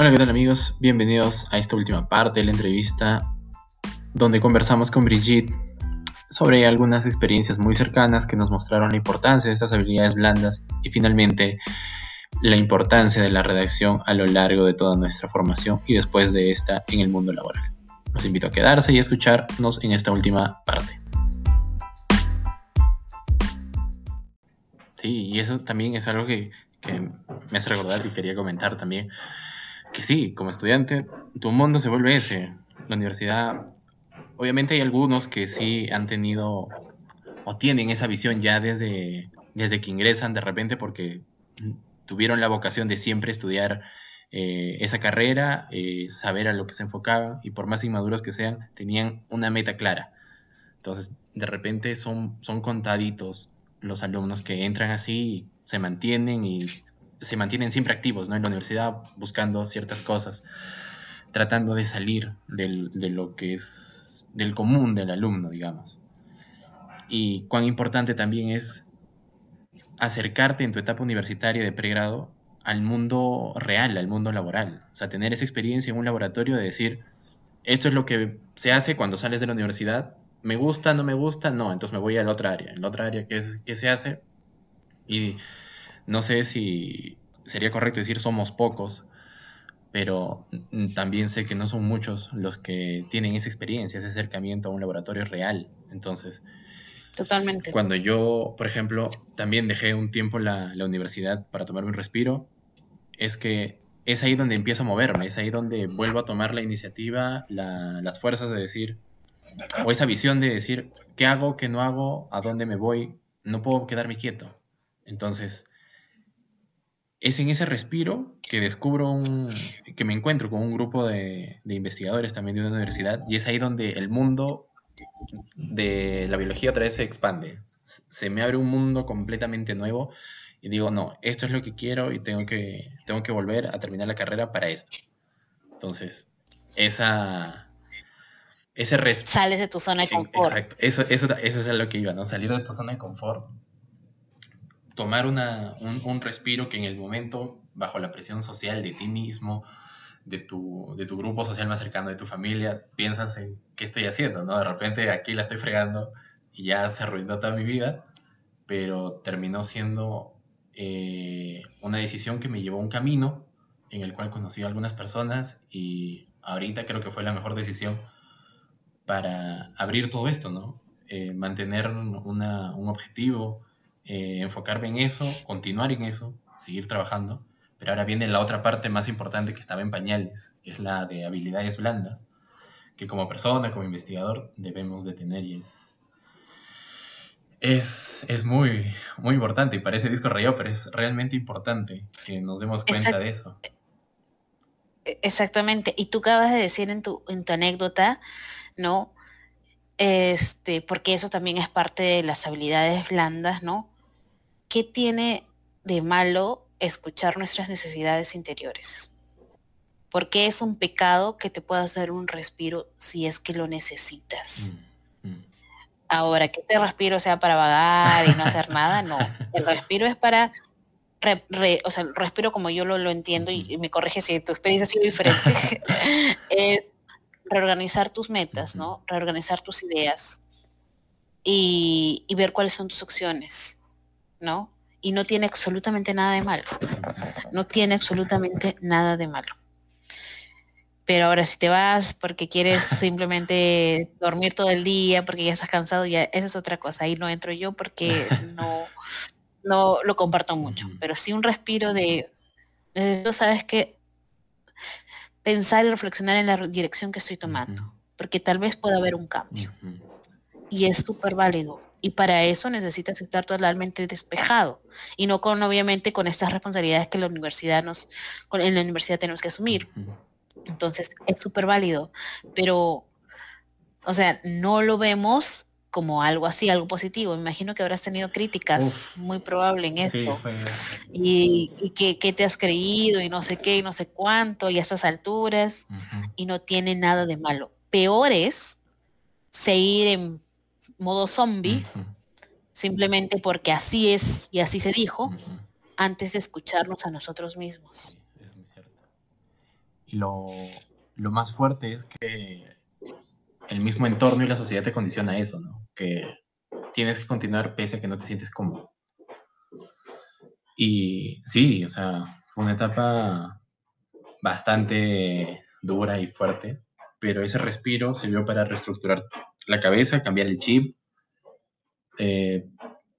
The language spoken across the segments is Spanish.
Hola, ¿qué tal amigos? Bienvenidos a esta última parte de la entrevista donde conversamos con Brigitte sobre algunas experiencias muy cercanas que nos mostraron la importancia de estas habilidades blandas y finalmente la importancia de la redacción a lo largo de toda nuestra formación y después de esta en el mundo laboral. Los invito a quedarse y a escucharnos en esta última parte. Sí, y eso también es algo que, que me hace recordar y quería comentar también, que sí, como estudiante, tu mundo se vuelve ese. La universidad, obviamente hay algunos que sí han tenido o tienen esa visión ya desde, desde que ingresan de repente porque tuvieron la vocación de siempre estudiar eh, esa carrera, eh, saber a lo que se enfocaba y por más inmaduros que sean, tenían una meta clara. Entonces, de repente son, son contaditos los alumnos que entran así y se mantienen y se mantienen siempre activos ¿no? en la universidad buscando ciertas cosas, tratando de salir del, de lo que es del común del alumno, digamos. Y cuán importante también es acercarte en tu etapa universitaria de pregrado al mundo real, al mundo laboral. O sea, tener esa experiencia en un laboratorio de decir, esto es lo que se hace cuando sales de la universidad, me gusta, no me gusta, no, entonces me voy a la otra área. En la otra área, ¿qué, es, qué se hace? Y no sé si sería correcto decir somos pocos, pero también sé que no son muchos los que tienen esa experiencia, ese acercamiento a un laboratorio real. Entonces, Totalmente. Cuando yo, por ejemplo, también dejé un tiempo la, la universidad para tomarme un respiro, es que es ahí donde empiezo a moverme, es ahí donde vuelvo a tomar la iniciativa, la, las fuerzas de decir, o esa visión de decir, ¿qué hago, qué no hago, a dónde me voy? No puedo quedarme quieto. Entonces, es en ese respiro que descubro un, que me encuentro con un grupo de, de investigadores también de una universidad y es ahí donde el mundo de la biología otra vez se expande. Se me abre un mundo completamente nuevo y digo, no, esto es lo que quiero y tengo que, tengo que volver a terminar la carrera para esto. Entonces, esa... Ese Sales de tu zona de confort. Exacto, eso, eso, eso es lo que iba, ¿no? Salir de tu zona de confort. Tomar una, un, un respiro que en el momento, bajo la presión social de ti mismo, de tu, de tu grupo social más cercano, de tu familia, piensas en qué estoy haciendo, ¿no? De repente aquí la estoy fregando y ya se arruinó toda mi vida, pero terminó siendo eh, una decisión que me llevó a un camino en el cual conocí a algunas personas y ahorita creo que fue la mejor decisión para abrir todo esto, ¿no? Eh, mantener una, un objetivo, eh, enfocarme en eso, continuar en eso, seguir trabajando pero ahora viene la otra parte más importante que estaba en pañales, que es la de habilidades blandas, que como persona, como investigador, debemos de tener y es, es, muy, muy importante. Y parece disco rayado, pero es realmente importante que nos demos cuenta de eso. E, exactamente. Y tú acabas de decir en tu, en tu anécdota, ¿no? Este, porque eso también es parte de las habilidades blandas, ¿no? ¿Qué tiene de malo escuchar nuestras necesidades interiores. Porque es un pecado que te puedas dar un respiro si es que lo necesitas. Mm, mm. Ahora, que este respiro sea para vagar y no hacer nada, no. El respiro es para, o sea, el respiro como yo lo, lo entiendo y, me corrige si tu experiencia ha sido diferente, es reorganizar tus metas, ¿no? Reorganizar tus ideas y, y ver cuáles son tus opciones, ¿no? y no tiene absolutamente nada de malo. No tiene absolutamente nada de malo. Pero ahora si te vas porque quieres simplemente dormir todo el día, porque ya estás cansado, ya eso es otra cosa. Ahí no entro yo porque no, no lo comparto mucho. Pero sí un respiro de, tú sabes que pensar y reflexionar en la dirección que estoy tomando. Porque tal vez pueda haber un cambio. Y es súper válido y para eso necesitas estar totalmente despejado y no con, obviamente, con estas responsabilidades que la universidad nos, en la universidad tenemos que asumir. Entonces, es súper válido, pero, o sea, no lo vemos como algo así, algo positivo. Me imagino que habrás tenido críticas, muy probable en esto. Y, y que, te has creído y no sé qué y no sé cuánto y a esas alturas y no tiene nada de malo. Peor es seguir en modo zombie, simplemente porque así es y así se dijo, antes de escucharnos a nosotros mismos. es muy cierto. lo, lo más fuerte es que el mismo entorno y la sociedad te condiciona a eso, ¿no? Que tienes que continuar pese a que no te sientes cómodo. Y sí, o sea, fue una etapa bastante dura y fuerte, pero ese respiro sirvió para reestructurar la cabeza, cambiar el chip, eh,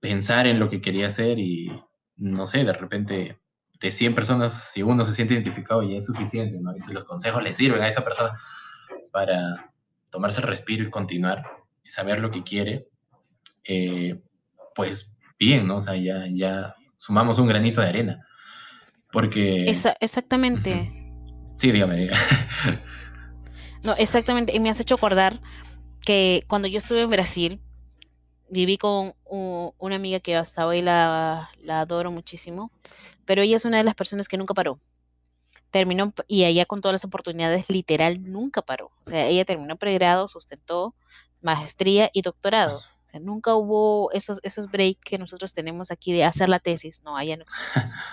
pensar en lo que quería hacer y, no sé, de repente de 100 personas, si uno se siente identificado ya es suficiente, ¿no? Y si los consejos le sirven a esa persona para tomarse el respiro y continuar y saber lo que quiere, eh, pues bien, ¿no? O sea, ya, ya sumamos un granito de arena. Porque... exactamente. Sí, dígame, dígame. no, exactamente. Y me has hecho acordar que cuando yo estuve en Brasil, viví con una amiga que hasta hoy la, la, adoro muchísimo, pero ella es una de las personas que nunca paró. Terminó, y ella con todas las oportunidades, literal, nunca paró. O sea, ella terminó pregrado, sustentó maestría y doctorado. Nunca hubo esos, esos breaks que nosotros tenemos aquí de hacer la tesis. No, allá no existe eso.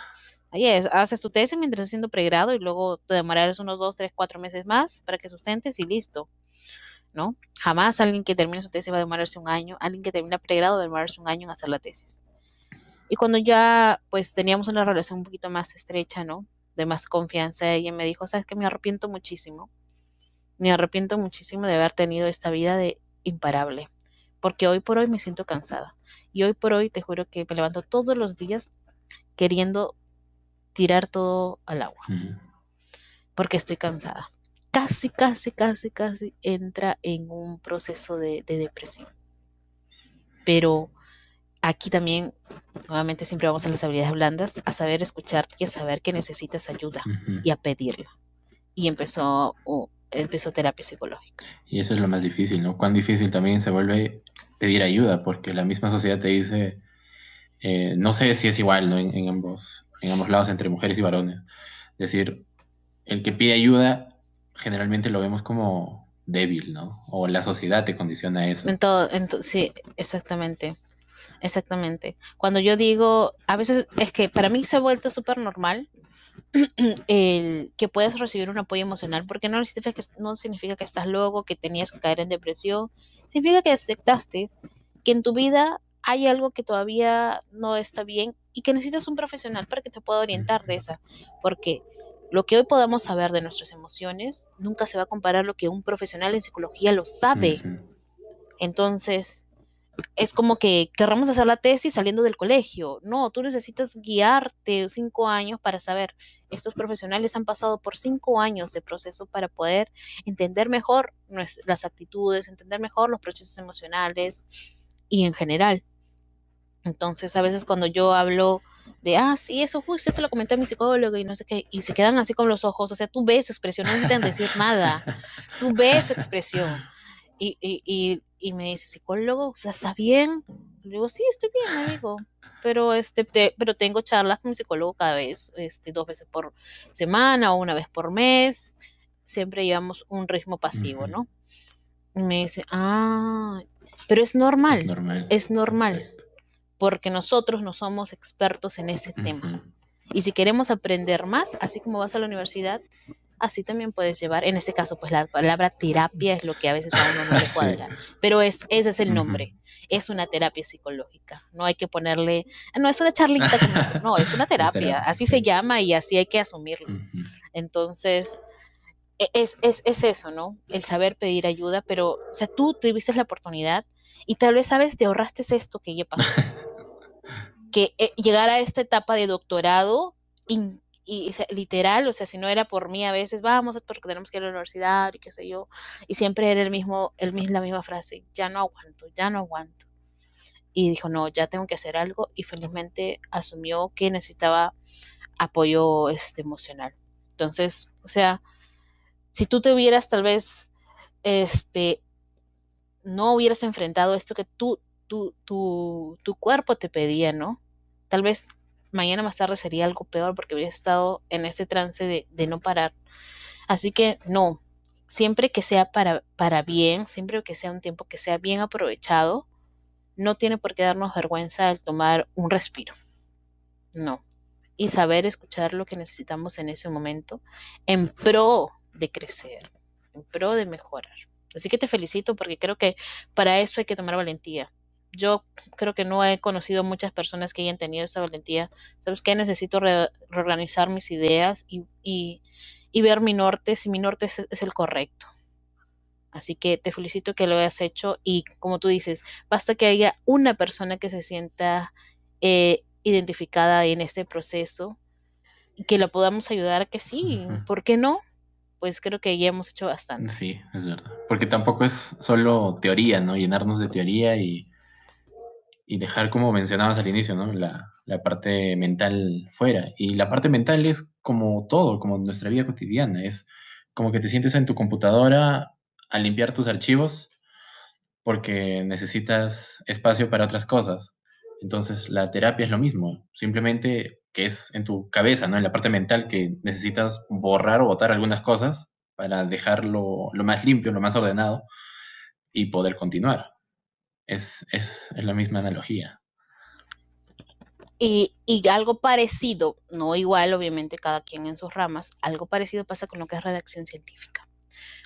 Allá haces tu tesis mientras estás haciendo pregrado y luego te demorarás unos dos, tres, cuatro meses más para que sustentes y listo. ¿No? Jamás alguien que termine su tesis va a demorarse un año. Alguien que termina pregrado va a demorarse un año en hacer la tesis. Y cuando ya pues teníamos una relación un poquito más estrecha, ¿no? De más confianza, ella me dijo, sabes que me arrepiento muchísimo. Me arrepiento muchísimo de haber tenido esta vida de imparable porque hoy por hoy me siento cansada. Y hoy por hoy te juro que me levanto todos los días queriendo tirar todo al agua, porque estoy cansada. Casi, casi, casi, casi entra en un proceso de, depresión. Pero aquí también, nuevamente siempre vamos a las habilidades blandas, a saber escucharte y a saber que necesitas ayuda y a pedirla. Y empezó empezó terapia psicológica. Y eso es lo más difícil, ¿no? Cuán difícil también se vuelve pedir ayuda, porque la misma sociedad te dice, eh, no sé si es igual, ¿no? En, ambos, en ambos lados, entre mujeres y varones. Es decir, el que pide ayuda generalmente lo vemos como débil, ¿no? O la sociedad te condiciona a eso. En todo, sí, exactamente. Exactamente. Cuando yo digo, a veces es que para mí se ha vuelto súper normal el que puedes recibir un apoyo emocional, porque no significa, que, no significa que estás loco, que tenías que caer en depresión, significa que aceptaste que en tu vida hay algo que todavía no está bien y que necesitas un profesional para que te pueda orientar de esa, porque lo que hoy podamos saber de nuestras emociones nunca se va a comparar a lo que un profesional en psicología lo sabe. Entonces, es como que querramos hacer la tesis saliendo del colegio. No, tú necesitas guiarte cinco años para saber. Estos profesionales han pasado por cinco años de proceso para poder entender mejor las actitudes, entender mejor los procesos emocionales y en general. Entonces, a veces cuando yo hablo de, ah, sí, eso justo se lo comenté a mi psicólogo y no sé qué, y se quedan así con los ojos, o sea, tú ves su expresión, no necesitan decir nada, tú ves su expresión. Y, y, y me dice, psicólogo, o sea, ¿está bien? Le digo, sí, estoy bien, me digo. Pero, este, pero tengo charlas con mi psicólogo cada vez, este, dos veces por semana o una vez por mes. Siempre llevamos un ritmo pasivo, ¿no? Y me dice, ah, pero es normal. Es normal. Es normal. Porque nosotros no somos expertos en ese tema. Y si queremos aprender más, así como vas a la universidad, así también puedes llevar, en ese caso, pues la palabra terapia es lo que a veces a uno no le cuadra, pero es, ese es el nombre, es una terapia psicológica, no hay que ponerle, no es una charlita, no, es una terapia, así se llama y así hay que asumirlo. Entonces, e, es, es, es, eso, ¿no? El saber pedir ayuda, pero, o sea, tú tuviste la oportunidad y tal vez, ¿sabes? Te ahorraste esto que ya pasó. que eh, llegar a esta etapa de doctorado y literal, o sea, si no era por mí a veces, vamos, porque tenemos que ir a la universidad y qué sé yo, y siempre era el mismo, el, la misma frase, ya no aguanto, ya no aguanto. Y dijo, no, ya tengo que hacer algo y felizmente asumió que necesitaba apoyo este, emocional. Entonces, o sea, si tú te hubieras tal vez, este, no hubieras enfrentado esto que tú, tu, tu, tu cuerpo te pedía, ¿no? Tal vez mañana más tarde sería algo peor porque hubiera estado en ese trance de, no parar. Así que no, siempre que sea para, para bien, siempre que sea un tiempo que sea bien aprovechado, no tiene por qué darnos vergüenza el tomar un respiro. No. y saber escuchar lo que necesitamos en ese momento en pro de crecer, en pro de mejorar. Así que te felicito porque creo que para eso hay que tomar valentía. Yo creo que no he conocido muchas personas que hayan tenido esa valentía. ¿Sabes qué? Necesito reorganizar mis ideas y, y, ver mi norte, si mi norte es el correcto. Así que te felicito que lo hayas hecho y como tú dices, basta que haya una persona que se sienta eh, identificada en este proceso y que la podamos ayudar a que sí, ¿por qué no? Pues creo que ya hemos hecho bastante. Sí, es verdad. Porque tampoco es solo teoría, ¿no? Llenarnos de teoría y, y dejar, como mencionabas al inicio, ¿no? La, la parte mental fuera. Y la parte mental es como todo, como nuestra vida cotidiana. Es como que te sientes en tu computadora a limpiar tus archivos porque necesitas espacio para otras cosas. Entonces la terapia es lo mismo, simplemente que es en tu cabeza, ¿no? En la parte mental que necesitas borrar o botar algunas cosas para dejarlo lo más limpio, lo más ordenado y poder continuar. Es, es, la misma analogía. Y, y, algo parecido, no igual, obviamente, cada quien en sus ramas, algo parecido pasa con lo que es redacción científica.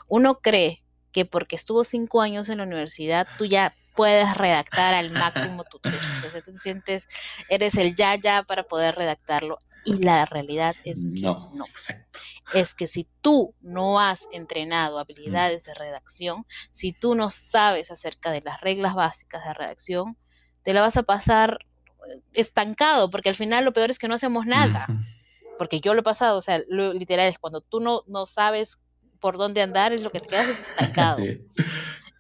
Uno cree que porque estuvo cinco años en la universidad, tú ya puedes redactar al máximo tu tesis. O sea, tú te sientes, eres el ya ya para poder redactarlo. Y la realidad es que no. Es que si tú no has entrenado habilidades de redacción, si tú no sabes acerca de las reglas básicas de redacción, te la vas a pasar eh, estancado, porque al final lo peor es que no hacemos nada. Porque yo lo he pasado, o sea, lo literal es cuando tú no, no sabes por dónde andar, es lo que te quedas estancado.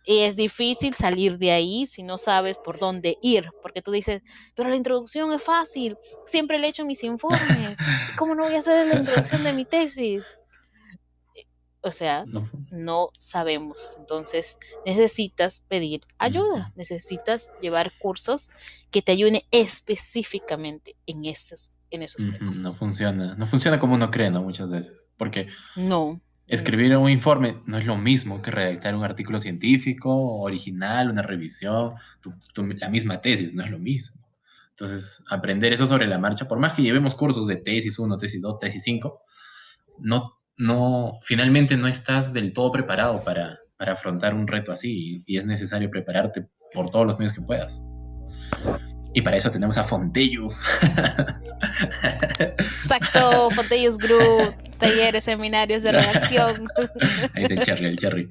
Y es difícil salir de ahí si no sabes por dónde ir, porque tú dices, pero la introducción es fácil, siempre le he hecho mis informes, ¿cómo no voy a hacer la introducción de mi tesis? O sea, no. sabemos. Entonces, necesitas pedir ayuda, necesitas llevar cursos que te ayuden específicamente en esos, en esos temas. No funciona, no funciona como uno cree, ¿no? Muchas veces, porque... No Escribir un informe no es lo mismo que redactar un artículo científico original, una revisión, la misma tesis, no es lo mismo. Entonces, aprender eso sobre la marcha, por más que llevemos cursos de tesis 1, tesis 2, tesis 5, no, no, finalmente no estás del todo preparado para, para afrontar un reto así y es necesario prepararte por todos los medios que puedas. Y para eso tenemos a Fontellus. Exacto, Fontellus Group, talleres, seminarios de redacción. Ahí del Cherry, el Cherry.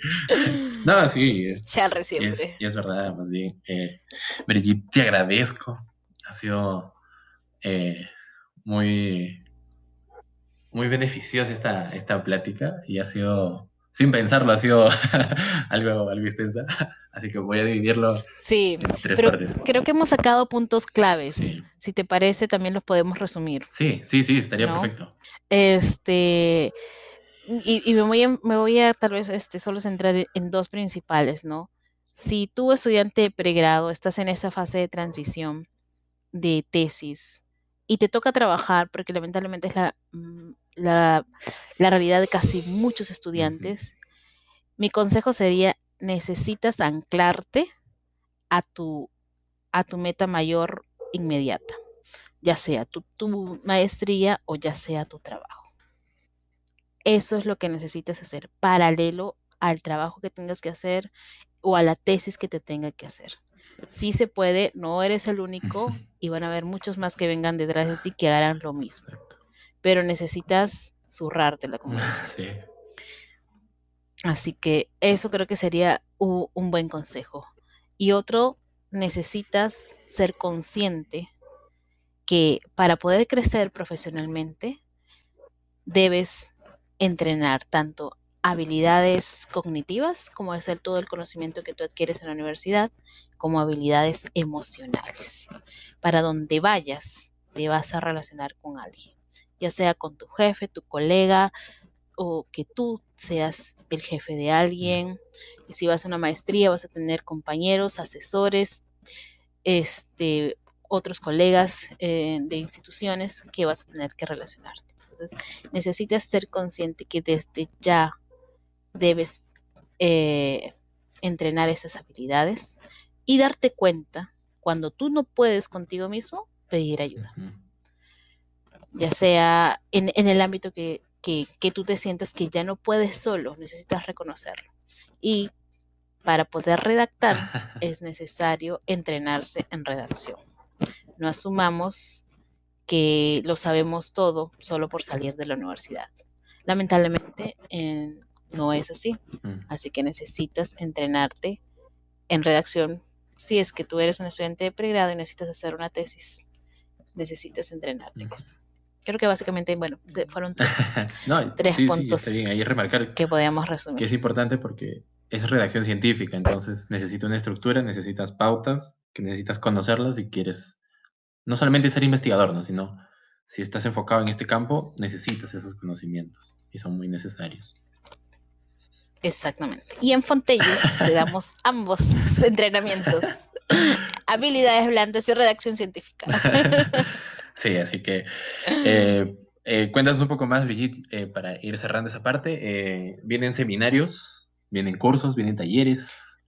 No, sí. Cherry siempre. Y es, verdad, más bien. Eh, Brigitte, te agradezco. Ha sido eh, muy, muy beneficiosa esta, esta plática y ha sido sin pensarlo, ha sido algo, algo extensa. Así que voy a dividirlo sí, en tres pero Creo que hemos sacado puntos claves. Si te parece, también los podemos resumir. Sí, sí, sí, estaría perfecto. Este. Y, me, voy a, me voy a tal vez este, solo centrar en dos principales, ¿no? Si tú, estudiante de pregrado, estás en esa fase de transición de tesis y te toca trabajar, porque lamentablemente es la mm, la, realidad de casi muchos estudiantes, mi consejo sería, necesitas anclarte a tu, a tu meta mayor inmediata, ya sea tu, tu maestría o ya sea tu trabajo. Eso es lo que necesitas hacer, paralelo al trabajo que tengas que hacer o a la tesis que te tenga que hacer. Sí se puede, no eres el único y van a haber muchos más que vengan detrás de ti que harán lo mismo pero necesitas zurrarte la Sí. Así que eso creo que sería un buen consejo. Y otro, necesitas ser consciente que para poder crecer profesionalmente debes entrenar tanto habilidades cognitivas, como es el, todo el conocimiento que tú adquieres en la universidad, como habilidades emocionales. Para donde vayas, te vas a relacionar con alguien ya sea con tu jefe, tu colega, o que tú seas el jefe de alguien. Y si vas a una maestría, vas a tener compañeros, asesores, este, otros colegas eh, de instituciones que vas a tener que relacionarte. Entonces, necesitas ser consciente que desde ya debes eh, entrenar esas habilidades y darte cuenta cuando tú no puedes contigo mismo, pedir ayuda ya sea en, el ámbito que, que, que tú te sientas que ya no puedes solo, necesitas reconocerlo. Y para poder redactar es necesario entrenarse en redacción. No asumamos que lo sabemos todo solo por salir de la universidad. Lamentablemente eh, no es así. Así que necesitas entrenarte en redacción. Si es que tú eres un estudiante de pregrado y necesitas hacer una tesis, necesitas entrenarte en eso. Creo que básicamente, bueno, fueron tres, puntos remarcar que podíamos resumir. Que es importante porque es redacción científica, entonces necesita una estructura, necesitas pautas, que necesitas conocerlas si quieres no solamente ser investigador, ¿no? sino si estás enfocado en este campo, necesitas esos conocimientos y son muy necesarios. Exactamente. Y en Fontellus te damos ambos entrenamientos. Habilidades blandas y redacción científica. Sí, así que eh, eh, cuéntanos un poco más, Brigitte, eh, para ir cerrando esa parte. vienen seminarios, vienen cursos, vienen talleres.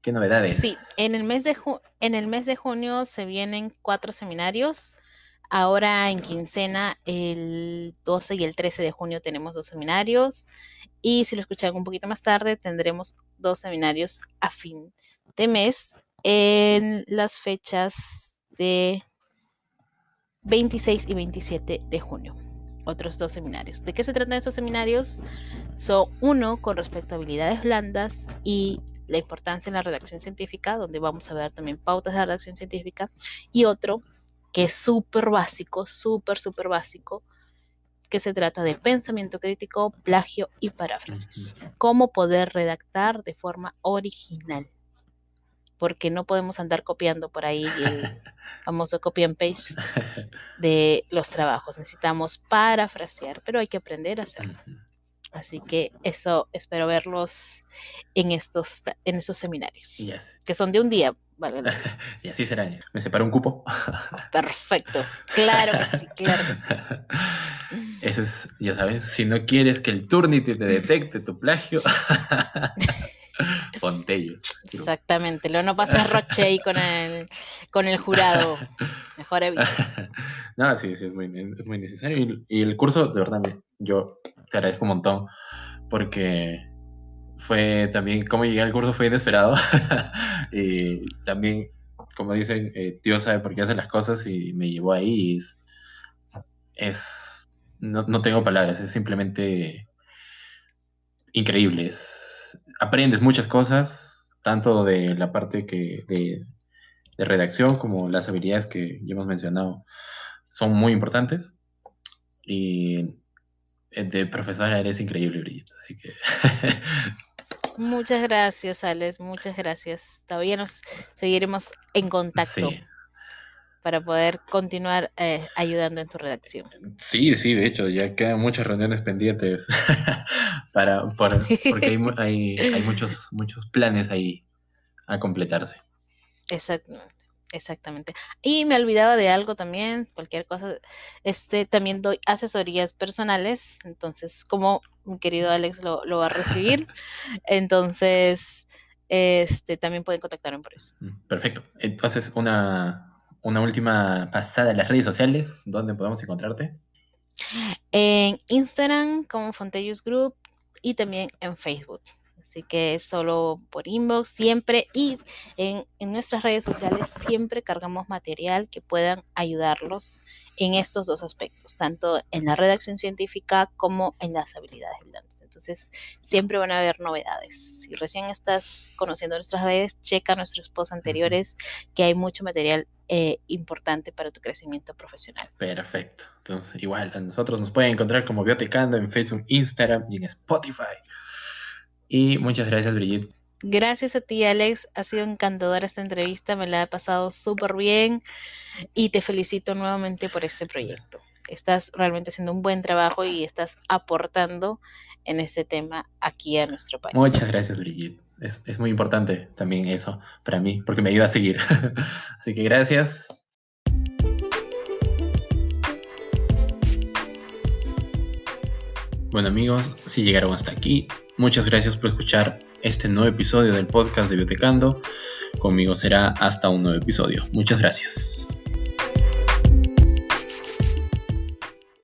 ¿Qué novedades? Sí, en el mes de, en el mes de junio se vienen cuatro seminarios. Ahora en quincena, el 12 y el 13 de junio tenemos dos seminarios. Y si lo escuchan un poquito más tarde, tendremos dos seminarios a fin de mes en las fechas de 26 y 27 de junio. Otros dos seminarios. ¿De qué se tratan estos seminarios? Son uno con respecto a habilidades blandas y la importancia en la redacción científica, donde vamos a ver también pautas de redacción científica, y otro que es súper básico, súper, súper básico, que se trata de pensamiento crítico, plagio y paráfrasis. Cómo poder redactar de forma original. Porque no podemos andar copiando por ahí el famoso copy and paste de los trabajos. Necesitamos parafrasear, pero hay que aprender a hacerlo. Así que eso espero verlos en estos, en estos seminarios, que son de un día. Vale, y así será. ¿Me separo un cupo? Perfecto. Claro que sí, claro que sí. Eso es, ya sabes, si no quieres que el Turnity te detecte tu plagio, ponte ellos. Exactamente. Luego no pases roche ahí con el, con el jurado. Mejor evita. No, sí, sí, es muy, es muy necesario. Y, y el curso, de verdad, yo te agradezco un montón porque fue también, como llegué al curso fue inesperado y también, como dicen, eh, Dios sabe por qué hace las cosas y me llevó ahí y es, no, no, tengo palabras, es simplemente increíble. Aprendes muchas cosas, tanto de la parte que de, de redacción como las habilidades que ya hemos mencionado son muy importantes. Y eh, de profesora eres increíble, Brigitte, así que... muchas gracias, Alex, muchas gracias. Todavía nos seguiremos en contacto para poder continuar eh, ayudando en tu redacción. Sí, sí, de hecho, ya quedan muchas reuniones pendientes para, porque hay, hay muchos, muchos planes ahí a completarse. Exactamente. Exactamente. Y me olvidaba de algo también, cualquier cosa. Este también doy asesorías personales, entonces, como mi querido Alex lo, va a recibir, entonces, este también pueden contactarme por eso. Mm, perfecto. Entonces, una, una última pasada en las redes sociales, ¿dónde podemos encontrarte? En Instagram como Fontellus Group y también en Facebook. Así que solo por inbox siempre y en, nuestras redes sociales siempre cargamos material que puedan ayudarlos en estos dos aspectos, tanto en la redacción científica como en las habilidades blandas. Entonces, siempre van a haber novedades. Si recién estás conociendo nuestras redes, checa nuestros posts anteriores, que hay mucho material eh, importante para tu crecimiento profesional. Perfecto. Entonces, igual, a nosotros nos pueden encontrar como Biotecando en Facebook, Instagram y en Spotify. Y muchas gracias, Brigitte. Gracias a ti, Alex. Ha sido encantadora esta entrevista, me la he pasado súper bien y te felicito nuevamente por este proyecto. Estás realmente haciendo un buen trabajo y estás aportando en ese tema aquí a nuestro país. Muchas gracias, Brigitte. Es, es muy importante también eso para mí, porque me ayuda a seguir. Así que gracias. Bueno amigos, si llegaron hasta aquí, muchas gracias por escuchar este nuevo episodio del podcast de Biotecando. Conmigo será hasta un nuevo episodio. Muchas gracias.